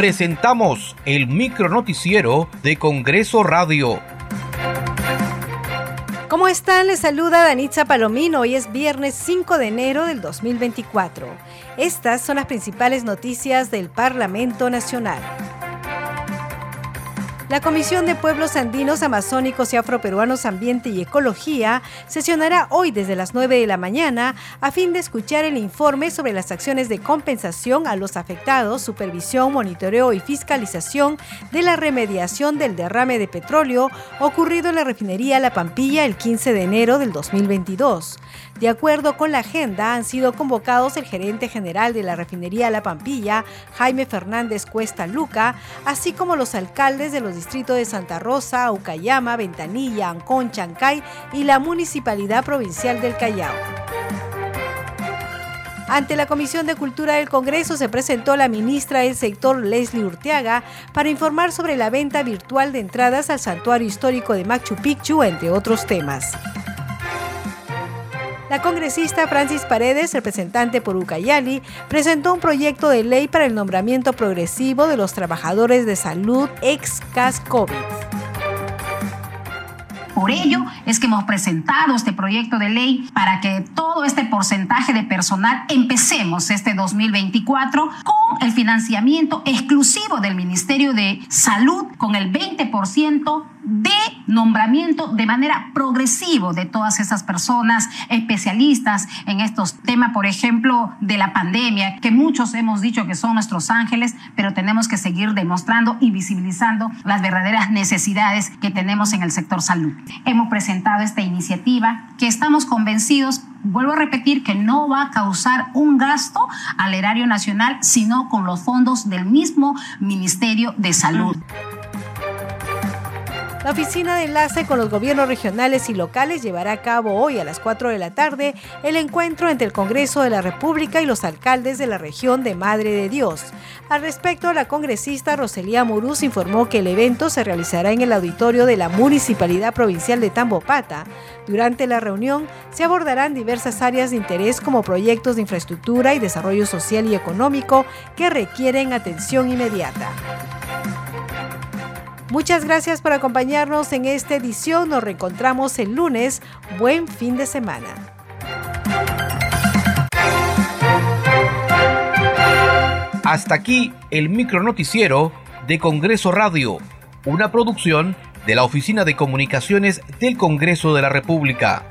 presentamos el micronoticiero de Congreso Radio. ¿Cómo están? Les saluda Danitza Palomino. Hoy es viernes 5 de enero del 2024. Estas son las principales noticias del Parlamento Nacional. La Comisión de Pueblos Andinos, Amazónicos y Afroperuanos Ambiente y Ecología sesionará hoy desde las 9 de la mañana a fin de escuchar el informe sobre las acciones de compensación a los afectados, supervisión, monitoreo y fiscalización de la remediación del derrame de petróleo ocurrido en la refinería La Pampilla el 15 de enero del 2022. De acuerdo con la agenda, han sido convocados el gerente general de la refinería La Pampilla, Jaime Fernández Cuesta Luca, así como los alcaldes de los distritos de Santa Rosa, Ucayama, Ventanilla, Ancón, Chancay y la Municipalidad Provincial del Callao. Ante la Comisión de Cultura del Congreso se presentó la ministra del sector Leslie Urteaga para informar sobre la venta virtual de entradas al santuario histórico de Machu Picchu, entre otros temas. La congresista Francis Paredes, representante por Ucayali, presentó un proyecto de ley para el nombramiento progresivo de los trabajadores de salud ex-CAS COVID. Por ello es que hemos presentado este proyecto de ley para que todo este porcentaje de personal empecemos este 2024 con el financiamiento exclusivo del Ministerio de Salud con el 20% de nombramiento de manera progresivo de todas esas personas especialistas en estos temas, por ejemplo, de la pandemia, que muchos hemos dicho que son nuestros ángeles, pero tenemos que seguir demostrando y visibilizando las verdaderas necesidades que tenemos en el sector salud. Hemos presentado esta iniciativa que estamos convencidos vuelvo a repetir que no va a causar un gasto al erario nacional, sino con los fondos del mismo Ministerio de Salud. La Oficina de Enlace con los Gobiernos Regionales y Locales llevará a cabo hoy a las 4 de la tarde el encuentro entre el Congreso de la República y los alcaldes de la región de Madre de Dios. Al respecto, la congresista Roselía Muruz informó que el evento se realizará en el auditorio de la Municipalidad Provincial de Tambopata. Durante la reunión se abordarán diversas áreas de interés como proyectos de infraestructura y desarrollo social y económico que requieren atención inmediata. Muchas gracias por acompañarnos en esta edición. Nos reencontramos el lunes. Buen fin de semana. Hasta aquí el micronoticiero de Congreso Radio, una producción de la Oficina de Comunicaciones del Congreso de la República.